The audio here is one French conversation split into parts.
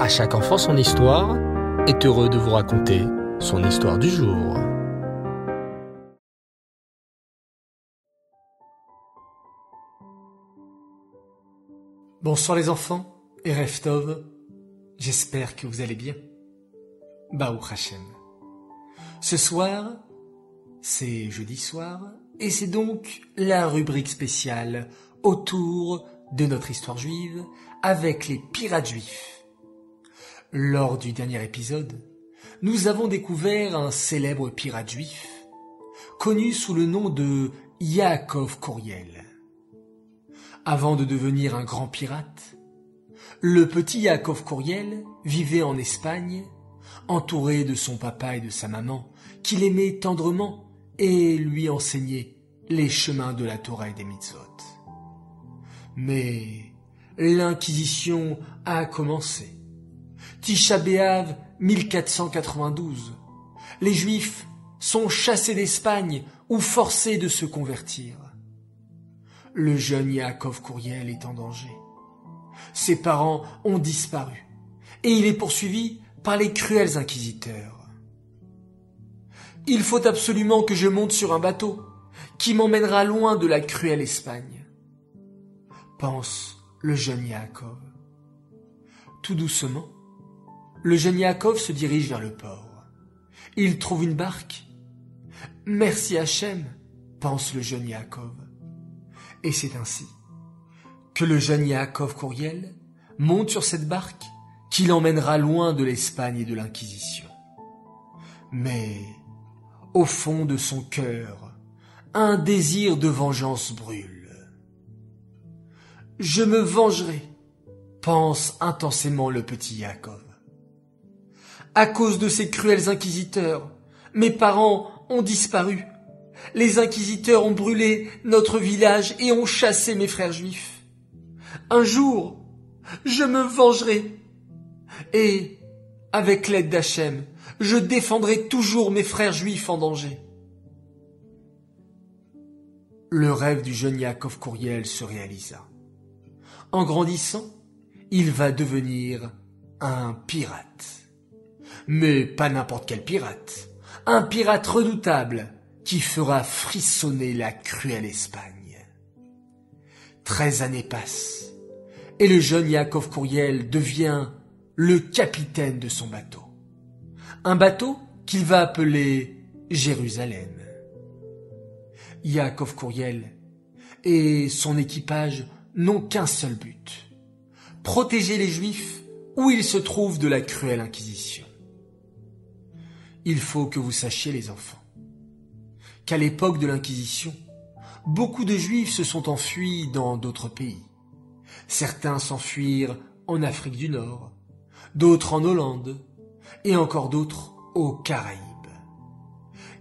À chaque enfant son histoire est heureux de vous raconter son histoire du jour. Bonsoir les enfants et Reftov, j'espère que vous allez bien. Baou Hachem. Ce soir, c'est jeudi soir, et c'est donc la rubrique spéciale autour de notre histoire juive avec les pirates juifs. Lors du dernier épisode, nous avons découvert un célèbre pirate juif, connu sous le nom de Yaakov Kouriel. Avant de devenir un grand pirate, le petit Yaakov Kouriel vivait en Espagne, entouré de son papa et de sa maman, qu'il aimait tendrement et lui enseignaient les chemins de la Torah et des mitzvot. Mais l'Inquisition a commencé. Tisha B'Av 1492. Les Juifs sont chassés d'Espagne ou forcés de se convertir. Le jeune Yaakov Kouriel est en danger. Ses parents ont disparu et il est poursuivi par les cruels inquisiteurs. Il faut absolument que je monte sur un bateau qui m'emmènera loin de la cruelle Espagne. Pense le jeune Yaakov. Tout doucement, le jeune Yaakov se dirige vers le port. Il trouve une barque. Merci Hachem, pense le jeune Yaakov. Et c'est ainsi que le jeune Yaakov Courriel monte sur cette barque qui l'emmènera loin de l'Espagne et de l'Inquisition. Mais, au fond de son cœur, un désir de vengeance brûle. Je me vengerai, pense intensément le petit Yaakov. À cause de ces cruels inquisiteurs, mes parents ont disparu. Les inquisiteurs ont brûlé notre village et ont chassé mes frères juifs. Un jour, je me vengerai. Et, avec l'aide d'Hachem, je défendrai toujours mes frères juifs en danger. Le rêve du jeune Yaakov Courriel se réalisa. En grandissant, il va devenir un pirate. Mais pas n'importe quel pirate. Un pirate redoutable qui fera frissonner la cruelle Espagne. Treize années passent et le jeune Yakov Courriel devient le capitaine de son bateau. Un bateau qu'il va appeler Jérusalem. Yakov Courriel et son équipage n'ont qu'un seul but. Protéger les Juifs où ils se trouvent de la cruelle Inquisition. Il faut que vous sachiez, les enfants, qu'à l'époque de l'Inquisition, beaucoup de Juifs se sont enfuis dans d'autres pays. Certains s'enfuirent en Afrique du Nord, d'autres en Hollande, et encore d'autres aux Caraïbes.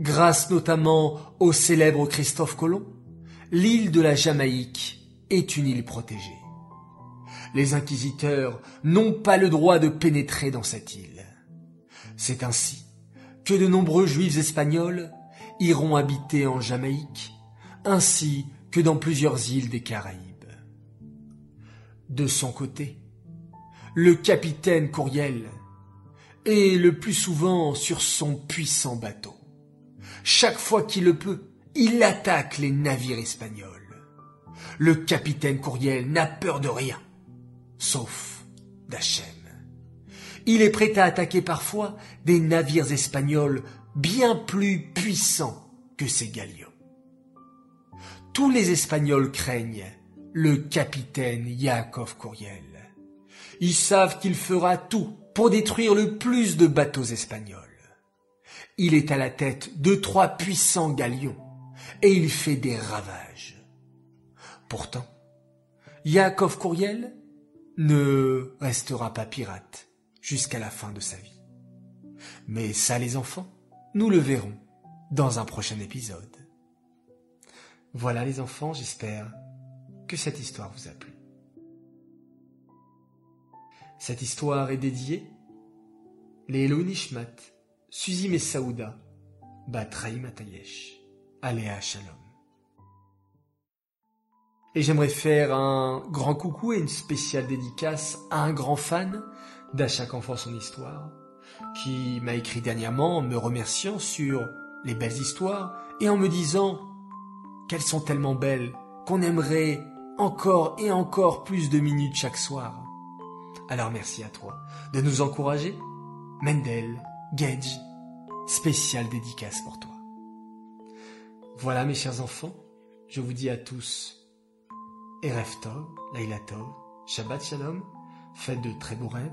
Grâce notamment au célèbre Christophe Colomb, l'île de la Jamaïque est une île protégée. Les inquisiteurs n'ont pas le droit de pénétrer dans cette île. C'est ainsi que de nombreux juifs espagnols iront habiter en Jamaïque, ainsi que dans plusieurs îles des Caraïbes. De son côté, le capitaine Courriel est le plus souvent sur son puissant bateau. Chaque fois qu'il le peut, il attaque les navires espagnols le capitaine Courriel n'a peur de rien, sauf d'Hachem. Il est prêt à attaquer parfois des navires espagnols bien plus puissants que ses galions. Tous les Espagnols craignent le capitaine Yakov Courriel. Ils savent qu'il fera tout pour détruire le plus de bateaux espagnols. Il est à la tête de trois puissants galions et il fait des ravages. Pourtant, Yaakov Courriel ne restera pas pirate jusqu'à la fin de sa vie. Mais ça les enfants, nous le verrons dans un prochain épisode. Voilà les enfants, j'espère que cette histoire vous a plu. Cette histoire est dédiée les Nishmat, Shalom. Et j'aimerais faire un grand coucou et une spéciale dédicace à un grand fan d'À chaque enfant son histoire, qui m'a écrit dernièrement en me remerciant sur les belles histoires et en me disant qu'elles sont tellement belles qu'on aimerait encore et encore plus de minutes chaque soir. Alors merci à toi de nous encourager. Mendel, Gage, spéciale dédicace pour toi. Voilà mes chers enfants, je vous dis à tous Erev Tov, Laila Tov, Shabbat Shalom, faites de très beaux rêves